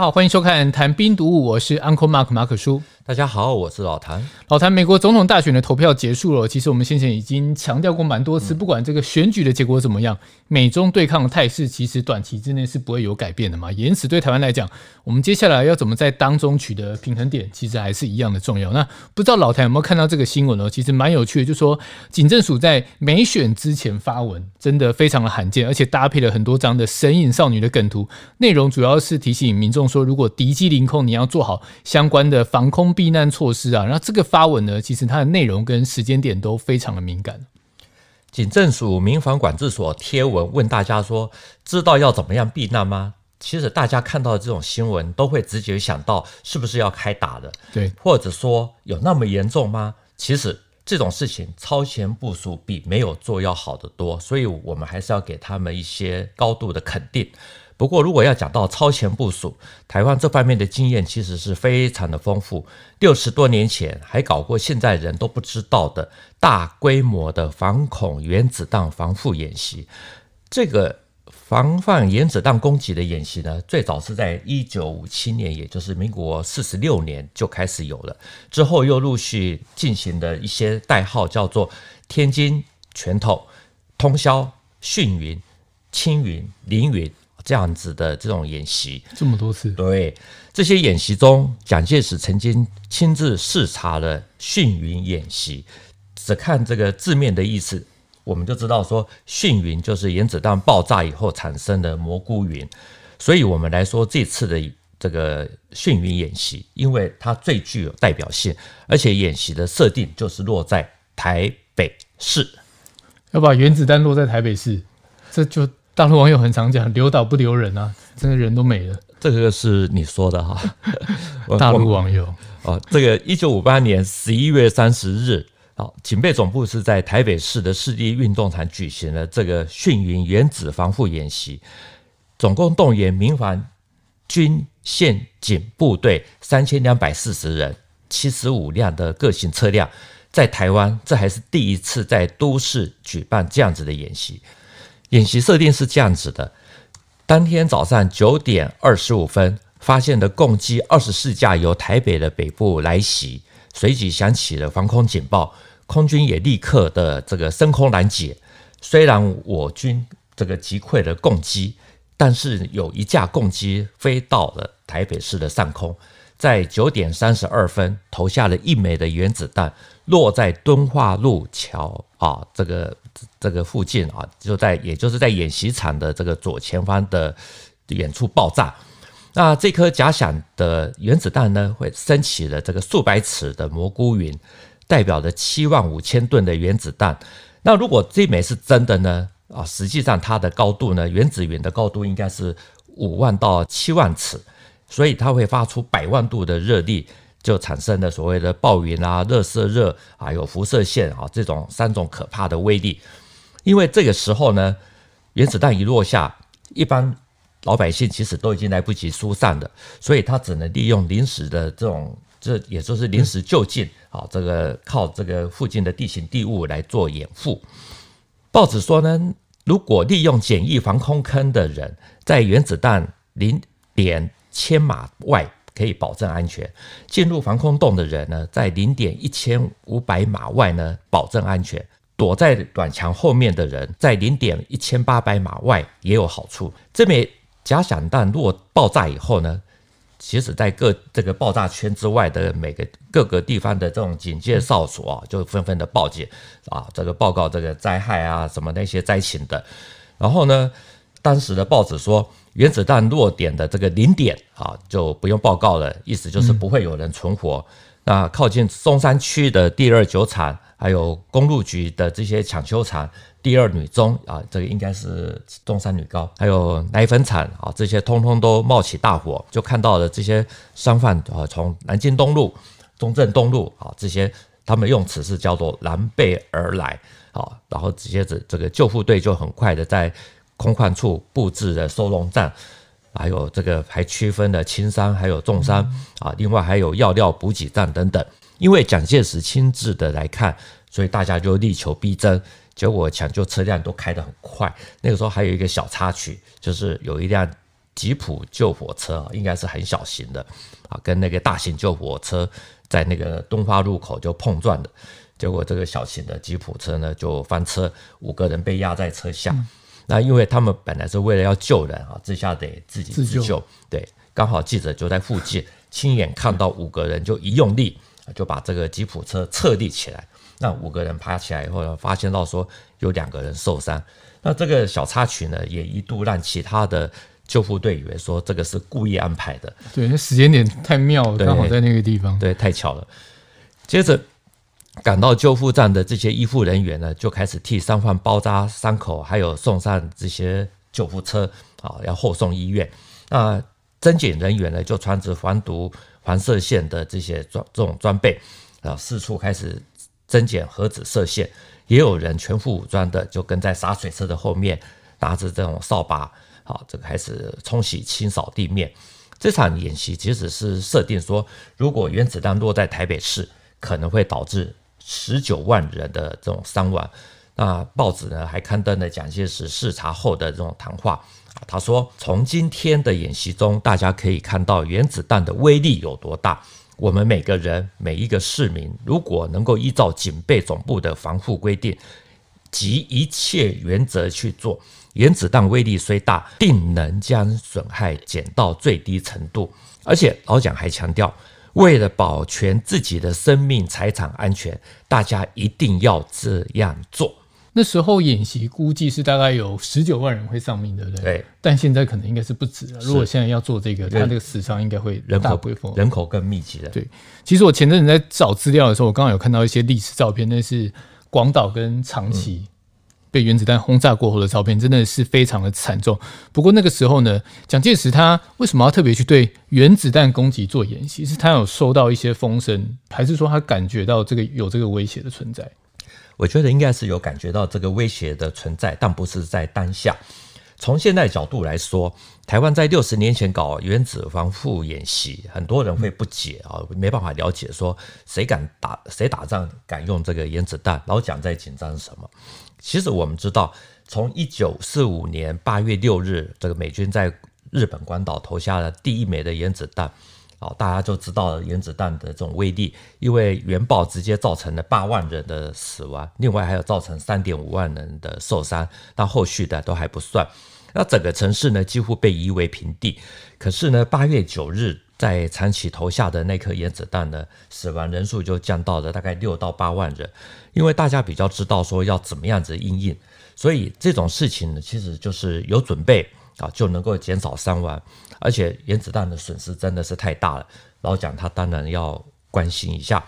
好，欢迎收看《谈兵读物》，我是 Uncle Mark 马可叔。大家好，我是老谭。老谭，美国总统大选的投票结束了。其实我们先前已经强调过蛮多次，不管这个选举的结果怎么样，美中对抗的态势其实短期之内是不会有改变的嘛。因此，对台湾来讲，我们接下来要怎么在当中取得平衡点，其实还是一样的重要。那不知道老谭有没有看到这个新闻呢？其实蛮有趣的，就是说警政署在美选之前发文，真的非常的罕见，而且搭配了很多张的神隐少女的梗图，内容主要是提醒民众说，如果敌机临空，你要做好相关的防空。避难措施啊，然后这个发文呢，其实它的内容跟时间点都非常的敏感。警政署民防管制所贴文问大家说，知道要怎么样避难吗？其实大家看到这种新闻，都会直接想到是不是要开打的？对，或者说有那么严重吗？其实这种事情超前部署比没有做要好得多，所以我们还是要给他们一些高度的肯定。不过，如果要讲到超前部署，台湾这方面的经验其实是非常的丰富。六十多年前还搞过现在人都不知道的大规模的反恐原子弹防护演习。这个防范原子弹攻击的演习呢，最早是在一九五七年，也就是民国四十六年就开始有了。之后又陆续进行的一些代号叫做天津拳头、通宵迅云、青云、凌云。这样子的这种演习，这么多次。对，这些演习中，蒋介石曾经亲自视察了训云演习。只看这个字面的意思，我们就知道说，训云就是原子弹爆炸以后产生的蘑菇云。所以，我们来说这次的这个训云演习，因为它最具有代表性，而且演习的设定就是落在台北市，要把原子弹落在台北市，这就。大陆网友很常讲“留岛不留人”啊，真的人都没了。这个是你说的哈。大陆网友哦，这个一九五八年十一月三十日，哦，警备总部是在台北市的市立运动场举行了这个训云原子防护演习，总共动员民防军县警部队三千两百四十人，七十五辆的各型车辆，在台湾这还是第一次在都市举办这样子的演习。演习设定是这样子的：当天早上九点二十五分，发现的共机二十四架由台北的北部来袭，随即响起了防空警报，空军也立刻的这个升空拦截。虽然我军这个击溃了共机，但是有一架共机飞到了台北市的上空，在九点三十二分投下了一枚的原子弹，落在敦化路桥啊这个。这个附近啊，就在也就是在演习场的这个左前方的远处爆炸。那这颗假想的原子弹呢，会升起了这个数百尺的蘑菇云，代表着七万五千吨的原子弹。那如果这枚是真的呢？啊，实际上它的高度呢，原子云的高度应该是五万到七万尺，所以它会发出百万度的热力。就产生了所谓的暴云啊、热射热，还有辐射线啊这种三种可怕的威力。因为这个时候呢，原子弹一落下，一般老百姓其实都已经来不及疏散了，所以他只能利用临时的这种，这也就是临时就近啊，这个靠这个附近的地形地物来做掩护。报纸说呢，如果利用简易防空坑的人，在原子弹零点千码外。可以保证安全。进入防空洞的人呢，在零点一千五百码外呢，保证安全。躲在短墙后面的人，在零点一千八百码外也有好处。这枚假想弹如果爆炸以后呢，其实在各这个爆炸圈之外的每个各个地方的这种警戒哨所啊，就纷纷的报警啊，这个报告这个灾害啊，什么那些灾情的。然后呢，当时的报纸说。原子弹落点的这个零点啊，就不用报告了，意思就是不会有人存活。那靠近松山区的第二酒厂，还有公路局的这些抢修厂，第二女中啊，这个应该是中山女高，还有奶粉厂啊，这些通通都冒起大火，就看到了这些商贩啊，从南京东路、中正东路啊这些，他们用词是叫做狼狈而来啊，然后直接这这个救护队就很快的在。空旷处布置的收容站，还有这个还区分了轻伤还有重伤啊，另外还有药料补给站等等。因为蒋介石亲自的来看，所以大家就力求逼真。结果抢救车辆都开得很快。那个时候还有一个小插曲，就是有一辆吉普救火车应该是很小型的啊，跟那个大型救火车在那个东花路口就碰撞的，结果这个小型的吉普车呢就翻车，五个人被压在车下。嗯、那因为他们本来是为了要救人啊，这下得自己自救。自救对，刚好记者就在附近，亲眼看到五个人就一用力就把这个吉普车侧立起来。那五个人爬起来以后呢，发现到说有两个人受伤。那这个小插曲呢，也一度让其他的救护队以为说这个是故意安排的。对，那时间点太妙了，刚好在那个地方。对，太巧了。接着赶到救护站的这些医护人员呢，就开始替伤患包扎伤口，还有送上这些救护车啊，要护送医院。那侦检人员呢，就穿着防毒、防射线的这些装这种装备啊，四处开始。侦检盒子射线，也有人全副武装的就跟在洒水车的后面，拿着这种扫把，好，这个开始冲洗清扫地面。这场演习其实是设定说，如果原子弹落在台北市，可能会导致十九万人的这种伤亡。那报纸呢还刊登了蒋介石视察后的这种谈话，他说：“从今天的演习中，大家可以看到原子弹的威力有多大。”我们每个人每一个市民，如果能够依照警备总部的防护规定及一切原则去做，原子弹威力虽大，定能将损害减到最低程度。而且老蒋还强调，为了保全自己的生命财产安全，大家一定要这样做。那时候演习估计是大概有十九万人会丧命，对不对？对。但现在可能应该是不止了。如果现在要做这个，它这个死伤应该会人口规模，人口更密集的。对。其实我前阵子在找资料的时候，我刚好有看到一些历史照片，那是广岛跟长崎被原子弹轰炸过后的照片，真的是非常的惨重。不过那个时候呢，蒋介石他为什么要特别去对原子弹攻击做演习？是他有收到一些风声，还是说他感觉到这个有这个威胁的存在？我觉得应该是有感觉到这个威胁的存在，但不是在当下。从现在角度来说，台湾在六十年前搞原子防护演习，很多人会不解啊，没办法了解说谁敢打谁打仗敢用这个原子弹，老蒋在紧张什么？其实我们知道，从一九四五年八月六日，这个美军在日本关岛投下了第一枚的原子弹。哦，大家就知道原子弹的这种威力，因为原爆直接造成了八万人的死亡，另外还有造成三点五万人的受伤，但后续的都还不算。那整个城市呢，几乎被夷为平地。可是呢，八月九日在长崎投下的那颗原子弹呢，死亡人数就降到了大概六到八万人，因为大家比较知道说要怎么样子因应，所以这种事情呢，其实就是有准备。啊，就能够减少伤亡，而且原子弹的损失真的是太大了。老蒋他当然要关心一下。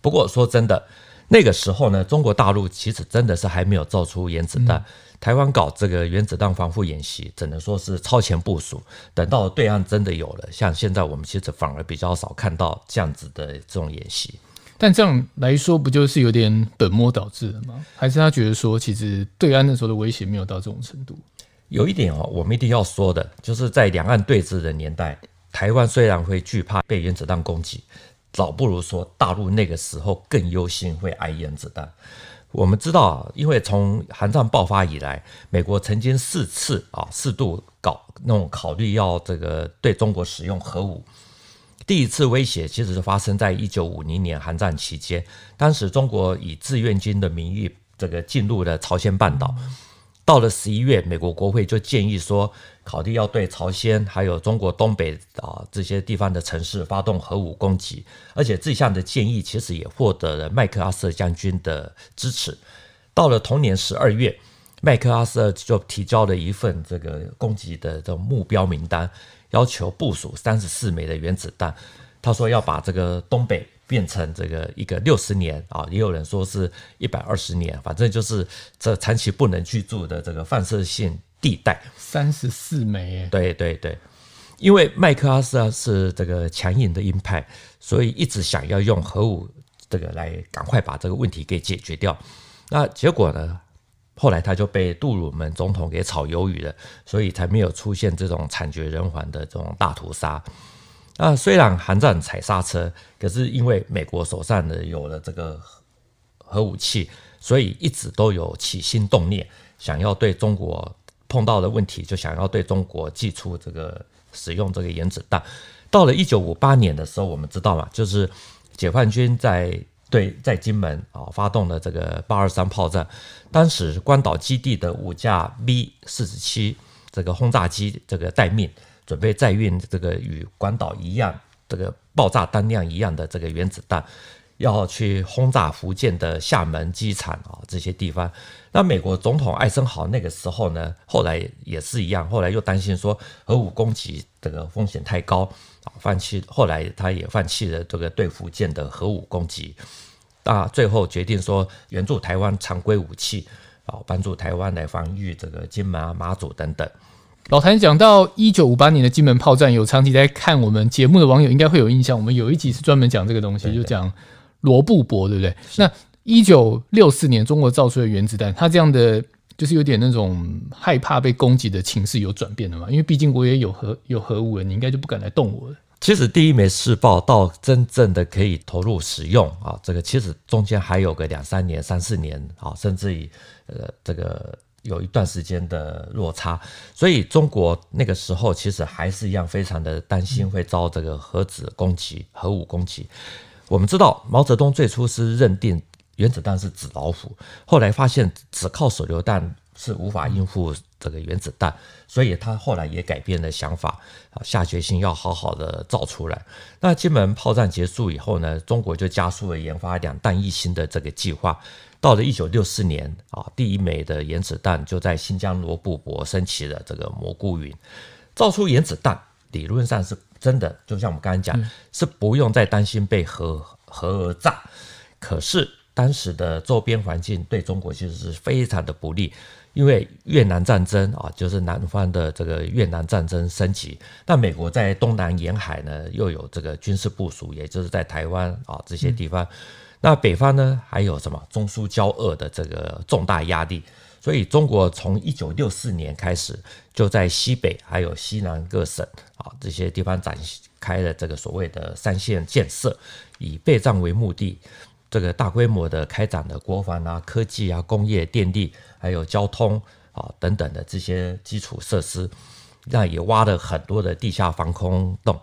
不过说真的，那个时候呢，中国大陆其实真的是还没有造出原子弹。嗯、台湾搞这个原子弹防护演习，只能说是超前部署。等到对岸真的有了，像现在我们其实反而比较少看到这样子的这种演习。但这样来说，不就是有点本末倒置了吗？还是他觉得说，其实对岸那时候的威胁没有到这种程度？有一点哦，我们一定要说的，就是在两岸对峙的年代，台湾虽然会惧怕被原子弹攻击，早不如说大陆那个时候更忧心会挨原子弹。我们知道，因为从韩战爆发以来，美国曾经四次啊，四度搞那种考虑要这个对中国使用核武。第一次威胁其实是发生在一九五零年韩战期间，当时中国以志愿军的名义这个进入了朝鲜半岛。到了十一月，美国国会就建议说，考虑要对朝鲜还有中国东北啊这些地方的城市发动核武攻击，而且这项的建议其实也获得了麦克阿瑟将军的支持。到了同年十二月，麦克阿瑟就提交了一份这个攻击的这种目标名单，要求部署三十四枚的原子弹。他说要把这个东北。变成这个一个六十年啊，也有人说是一百二十年，反正就是这长期不能居住的这个放射性地带。三十四枚，对对对，因为麦克阿瑟是这个强硬的鹰派，所以一直想要用核武这个来赶快把这个问题给解决掉。那结果呢，后来他就被杜鲁门总统给炒鱿鱼了，所以才没有出现这种惨绝人寰的这种大屠杀。啊，虽然韩战踩刹车，可是因为美国手上呢有了这个核武器，所以一直都有起心动念，想要对中国碰到的问题，就想要对中国祭出这个使用这个原子弹。到了一九五八年的时候，我们知道嘛，就是解放军在对在金门啊发动了这个八二三炮战。当时关岛基地的五架 B 四十七这个轰炸机这个待命，准备载运这个与关岛一样这个爆炸弹量一样的这个原子弹。要去轰炸福建的厦门机场啊，这些地方。那美国总统艾森豪那个时候呢，后来也是一样，后来又担心说核武攻击这个风险太高啊，放弃。后来他也放弃了这个对福建的核武攻击，那最后决定说援助台湾常规武器啊，帮助台湾来防御这个金门啊、马祖等等。老谭讲到一九五八年的金门炮战，有长期在看我们节目的网友应该会有印象，我们有一集是专门讲这个东西，就讲。罗布泊，对不对？那一九六四年中国造出的原子弹，它这样的就是有点那种害怕被攻击的情势有转变了嘛？因为毕竟我也有核有核武了，你应该就不敢来动我了。其实第一枚试爆到真正的可以投入使用啊，这个其实中间还有个两三年、三四年啊，甚至于呃这个有一段时间的落差。所以中国那个时候其实还是一样非常的担心会遭这个核子攻击、核武攻击。我们知道毛泽东最初是认定原子弹是纸老虎，后来发现只靠手榴弹是无法应付这个原子弹，所以他后来也改变了想法，啊，下决心要好好的造出来。那金门炮战结束以后呢，中国就加速了研发两弹一星的这个计划。到了一九六四年啊，第一枚的原子弹就在新疆罗布泊升起了这个蘑菇云，造出原子弹理论上是。真的，就像我们刚才讲，是不用再担心被核核炸。可是当时的周边环境对中国其实是非常的不利，因为越南战争啊，就是南方的这个越南战争升级。那美国在东南沿海呢，又有这个军事部署，也就是在台湾啊这些地方。那北方呢，还有什么中苏交恶的这个重大压力。所以，中国从一九六四年开始，就在西北还有西南各省啊这些地方展开了这个所谓的三线建设，以备战为目的，这个大规模的开展的国防啊、科技啊、工业、电力，还有交通啊等等的这些基础设施，那也挖了很多的地下防空洞。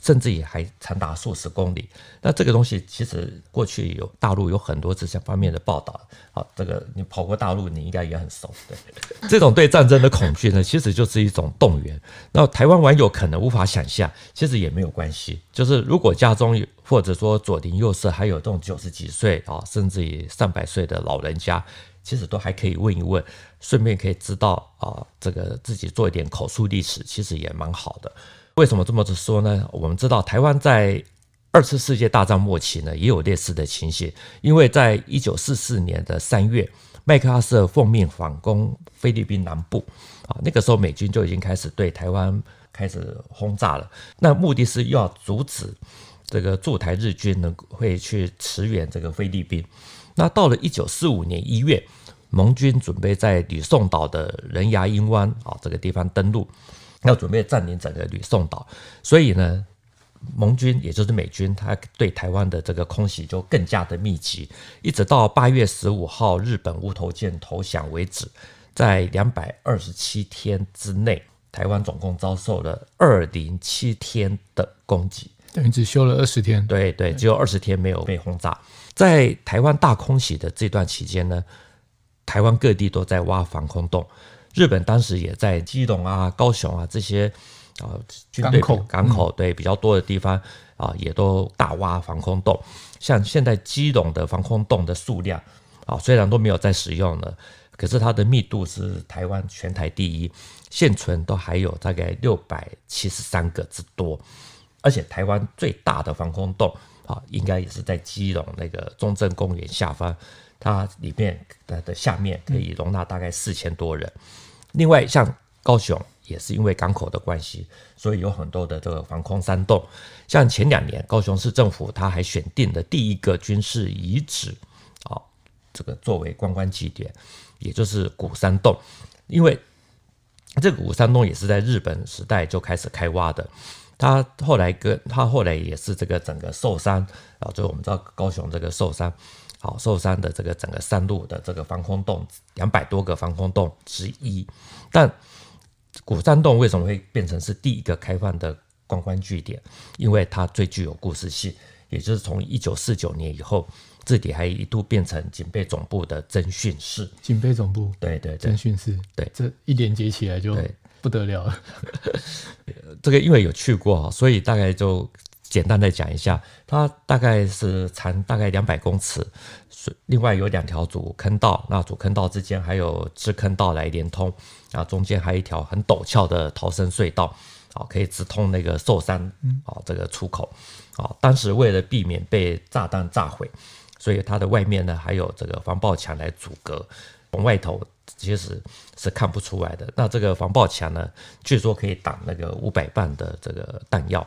甚至也还长达数十公里。那这个东西其实过去有大陆有很多这些方面的报道。好，这个你跑过大陆，你应该也很熟。对，这种对战争的恐惧呢，其实就是一种动员。那台湾网友可能无法想象，其实也没有关系。就是如果家中有，或者说左邻右舍还有这种九十几岁啊，甚至于上百岁的老人家，其实都还可以问一问，顺便可以知道啊，这个自己做一点口述历史，其实也蛮好的。为什么这么说呢？我们知道台湾在二次世界大战末期呢，也有类似的情形。因为在一九四四年的三月，麦克阿瑟奉命反攻菲律宾南部啊，那个时候美军就已经开始对台湾开始轰炸了。那目的是要阻止这个驻台日军呢会去驰援这个菲律宾。那到了一九四五年一月，盟军准备在吕宋岛的仁牙英湾啊这个地方登陆。要准备占领整个吕宋岛，所以呢，盟军也就是美军，他对台湾的这个空袭就更加的密集，一直到八月十五号日本无头舰投降为止，在两百二十七天之内，台湾总共遭受了二零七天的攻击，等于只休了二十天。对对，只有二十天没有被轰炸。在台湾大空袭的这段期间呢，台湾各地都在挖防空洞。日本当时也在基隆啊、高雄啊这些啊军队港口对比较多的地方啊，也都大挖防空洞。像现在基隆的防空洞的数量啊，虽然都没有在使用了，可是它的密度是台湾全台第一，现存都还有大概六百七十三个之多。而且台湾最大的防空洞啊，应该也是在基隆那个中正公园下方。它里面的的下面可以容纳大概四千多人。另外，像高雄也是因为港口的关系，所以有很多的这个防空山洞。像前两年，高雄市政府他还选定了第一个军事遗址，啊，这个作为观光景点，也就是鼓山洞。因为这个鼓山洞也是在日本时代就开始开挖的。他后来跟他后来也是这个整个寿山啊，就我们知道高雄这个寿山。好，寿山的这个整个山路的这个防空洞，两百多个防空洞之一。但古山洞为什么会变成是第一个开放的观光据点？因为它最具有故事性，也就是从一九四九年以后，这里还一度变成警备总部的侦讯室。警备总部，对对对，侦讯室，对，这一连接起来就不得了了。这个因为有去过，所以大概就。简单的讲一下，它大概是长大概两百公尺，另外有两条主坑道，那主坑道之间还有支坑道来连通，啊，中间还有一条很陡峭的逃生隧道，啊，可以直通那个寿山啊这个出口，啊，当时为了避免被炸弹炸毁，所以它的外面呢还有这个防爆墙来阻隔，从外头其实是看不出来的。那这个防爆墙呢，据说可以挡那个五百磅的这个弹药。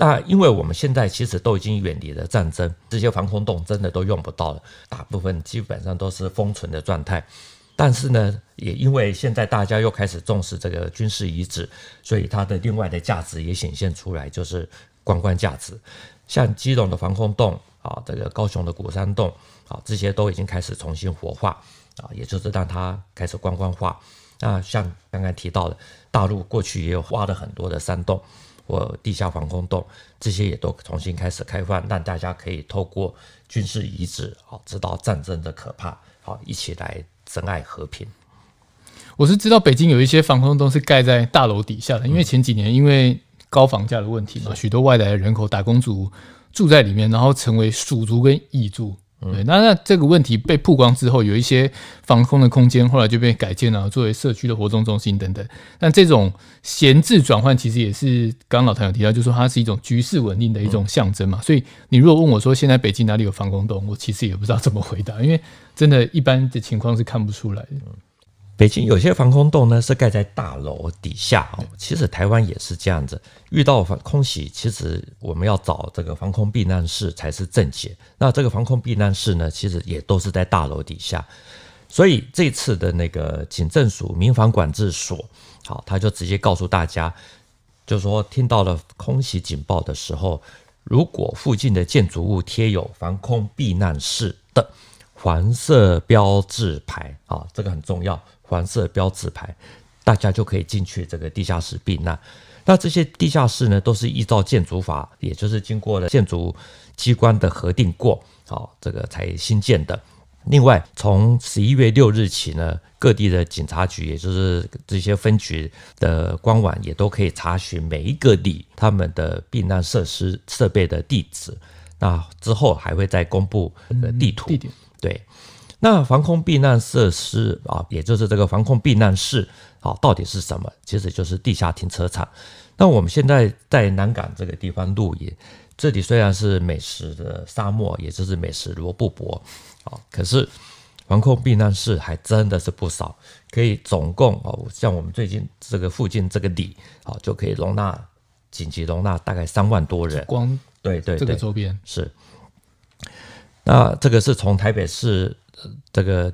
那因为我们现在其实都已经远离了战争，这些防空洞真的都用不到了，大部分基本上都是封存的状态。但是呢，也因为现在大家又开始重视这个军事遗址，所以它的另外的价值也显现出来，就是观光价值。像基隆的防空洞啊，这个高雄的古山洞啊，这些都已经开始重新活化啊，也就是让它开始观光化。那像刚刚提到的，大陆过去也有挖了很多的山洞。或地下防空洞，这些也都重新开始开放，让大家可以透过军事遗址，好知道战争的可怕，好一起来珍爱和平。我是知道北京有一些防空洞是盖在大楼底下的，因为前几年因为高房价的问题嘛，许多外来的人口打工族住在里面，然后成为鼠族跟蚁族。对，那那这个问题被曝光之后，有一些防空的空间后来就被改建了，作为社区的活动中心等等。但这种闲置转换，其实也是刚刚老谭有提到，就是说它是一种局势稳定的一种象征嘛。所以你如果问我说现在北京哪里有防空洞，我其实也不知道怎么回答，因为真的一般的情况是看不出来的。北京有些防空洞呢是盖在大楼底下哦，其实台湾也是这样子。遇到防空袭，其实我们要找这个防空避难室才是正解。那这个防空避难室呢，其实也都是在大楼底下。所以这次的那个警政署民防管制所，好，他就直接告诉大家，就说听到了空袭警报的时候，如果附近的建筑物贴有防空避难室的黄色标志牌，啊，这个很重要。黄色标志牌，大家就可以进去这个地下室避难。那这些地下室呢，都是依照建筑法，也就是经过了建筑机关的核定过，好，这个才新建的。另外，从十一月六日起呢，各地的警察局，也就是这些分局的官网，也都可以查询每一个地他们的避难设施设备的地址。那之后还会再公布地图，嗯、对。那防空避难设施啊，也就是这个防空避难室啊，到底是什么？其实就是地下停车场。那我们现在在南港这个地方露营，这里虽然是美食的沙漠，也就是美食罗布泊啊，可是防空避难室还真的是不少，可以总共哦，像我们最近这个附近这个里啊，就可以容纳紧急容纳大概三万多人。光对对对，这个周边是。那这个是从台北市。这个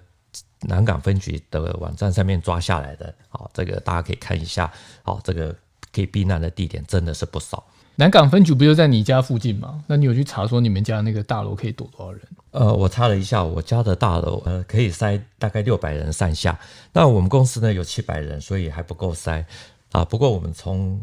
南港分局的网站上面抓下来的，好，这个大家可以看一下，好，这个可以避难的地点真的是不少。南港分局不就在你家附近吗？那你有去查说你们家那个大楼可以躲多少人？呃，我查了一下，我家的大楼呃可以塞大概六百人上下。那我们公司呢有七百人，所以还不够塞啊。不过我们从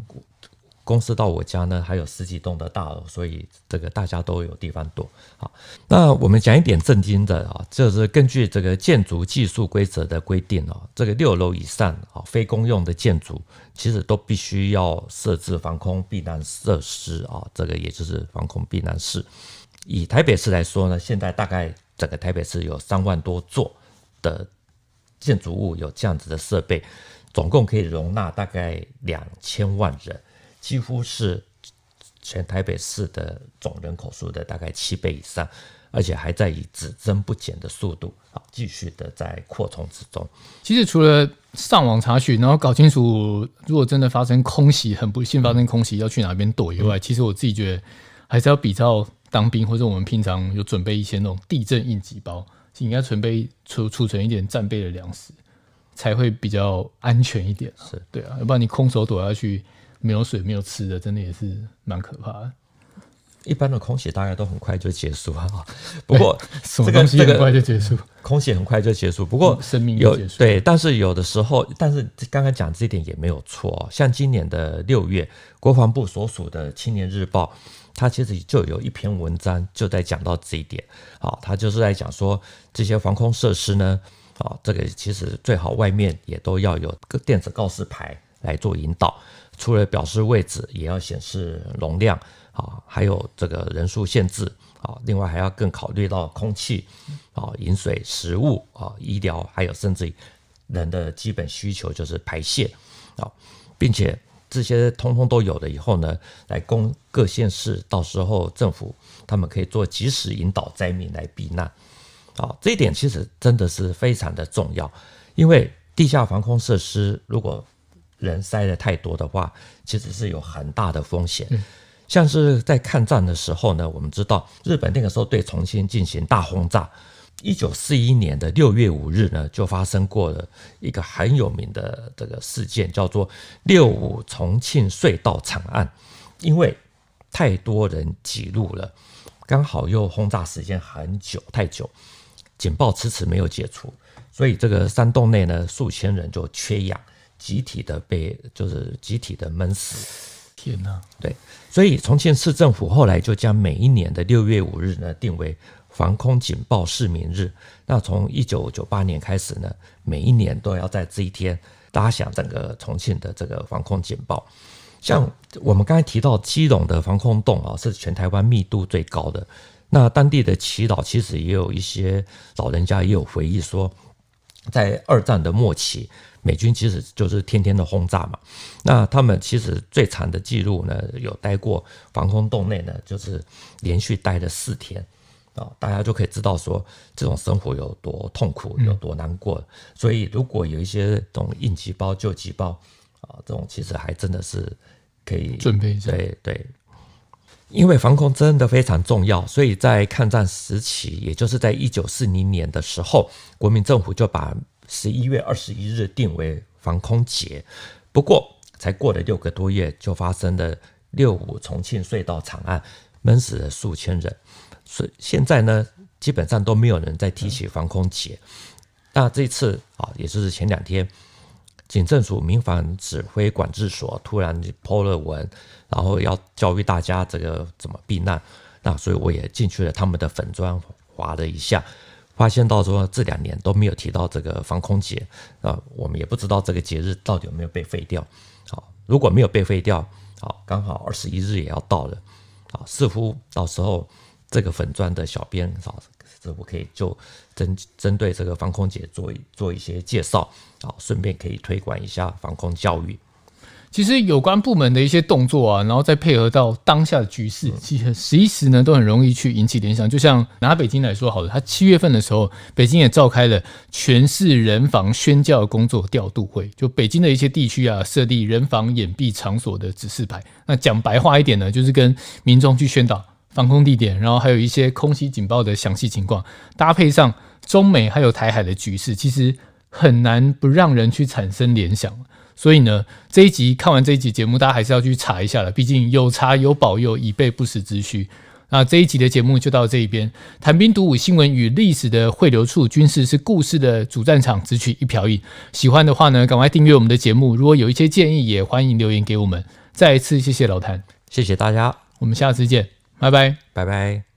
公司到我家呢，还有十几栋的大楼，所以这个大家都有地方躲。好，那我们讲一点震惊的啊，就是根据这个建筑技术规则的规定哦，这个六楼以上啊，非公用的建筑，其实都必须要设置防空避难设施啊，这个也就是防空避难室。以台北市来说呢，现在大概整个台北市有三万多座的建筑物有这样子的设备，总共可以容纳大概两千万人。几乎是全台北市的总人口数的大概七倍以上，而且还在以只增不减的速度啊，继续的在扩充之中。其实除了上网查询，然后搞清楚如果真的发生空袭，很不幸发生空袭要去哪边躲以外，其实我自己觉得还是要比照当兵或者我们平常有准备一些那种地震应急包，应该准备储储存一点战备的粮食，才会比较安全一点。是对啊，要不然你空手躲下去。没有水，没有吃的，真的也是蛮可怕的。一般的空袭大概都很快就结束啊。不过 什么东西很快就结束？空袭很快就结束。不过生命有结束对，但是有的时候，但是刚刚讲这一点也没有错哦。像今年的六月，国防部所属的《青年日报》，它其实就有一篇文章就在讲到这一点。好，它就是在讲说这些防空设施呢，啊，这个其实最好外面也都要有个电子告示牌来做引导。除了表示位置，也要显示容量啊，还有这个人数限制啊，另外还要更考虑到空气啊、饮水、食物啊、医疗，还有甚至人的基本需求就是排泄啊，并且这些通通都有了以后呢，来供各县市到时候政府他们可以做及时引导灾民来避难啊，这一点其实真的是非常的重要，因为地下防空设施如果人塞的太多的话，其实是有很大的风险。像是在抗战的时候呢，我们知道日本那个时候对重庆进行大轰炸。一九四一年的六月五日呢，就发生过了一个很有名的这个事件，叫做六五重庆隧道惨案。因为太多人挤入了，刚好又轰炸时间很久太久，警报迟迟没有解除，所以这个山洞内呢，数千人就缺氧。集体的被就是集体的闷死，天哪！对，所以重庆市政府后来就将每一年的六月五日呢定为防空警报市民日。那从一九九八年开始呢，每一年都要在这一天打响整个重庆的这个防空警报。像我们刚才提到基隆的防空洞啊，是全台湾密度最高的。那当地的耆老其实也有一些老人家也有回忆说，在二战的末期。美军其实就是天天的轰炸嘛，那他们其实最长的记录呢，有待过防空洞内呢，就是连续待了四天啊，大家就可以知道说这种生活有多痛苦，有多难过。所以如果有一些这种应急包、救急包啊，这种其实还真的是可以准备一下。对对，因为防空真的非常重要，所以在抗战时期，也就是在一九四零年的时候，国民政府就把。十一月二十一日定为防空节，不过才过了六个多月，就发生了六五重庆隧道惨案，闷死了数千人。所以现在呢，基本上都没有人再提起防空节。那这次啊，也就是前两天，警政署民防指挥管制所突然 PO 了文，然后要教育大家这个怎么避难。那所以我也进去了他们的粉砖划了一下。发现到说这两年都没有提到这个防空节啊，我们也不知道这个节日到底有没有被废掉。好，如果没有被废掉，好，刚好二十一日也要到了，啊，似乎到时候这个粉砖的小编啊，这我可以就针针对这个防空节做做一些介绍，啊，顺便可以推广一下防空教育。其实有关部门的一些动作啊，然后再配合到当下的局势，其实时时呢都很容易去引起联想。就像拿北京来说好了，他七月份的时候，北京也召开了全市人防宣教工作调度会，就北京的一些地区啊，设立人防掩蔽场所的指示牌。那讲白话一点呢，就是跟民众去宣导防空地点，然后还有一些空袭警报的详细情况，搭配上中美还有台海的局势，其实很难不让人去产生联想。所以呢，这一集看完这一集节目，大家还是要去查一下了。毕竟有查有保佑，以备不时之需。那这一集的节目就到这一边。谈兵读武，新闻与历史的汇流处，军事是故事的主战场，只取一瓢饮。喜欢的话呢，赶快订阅我们的节目。如果有一些建议，也欢迎留言给我们。再一次谢谢老谭，谢谢大家，我们下次见，拜拜，拜拜。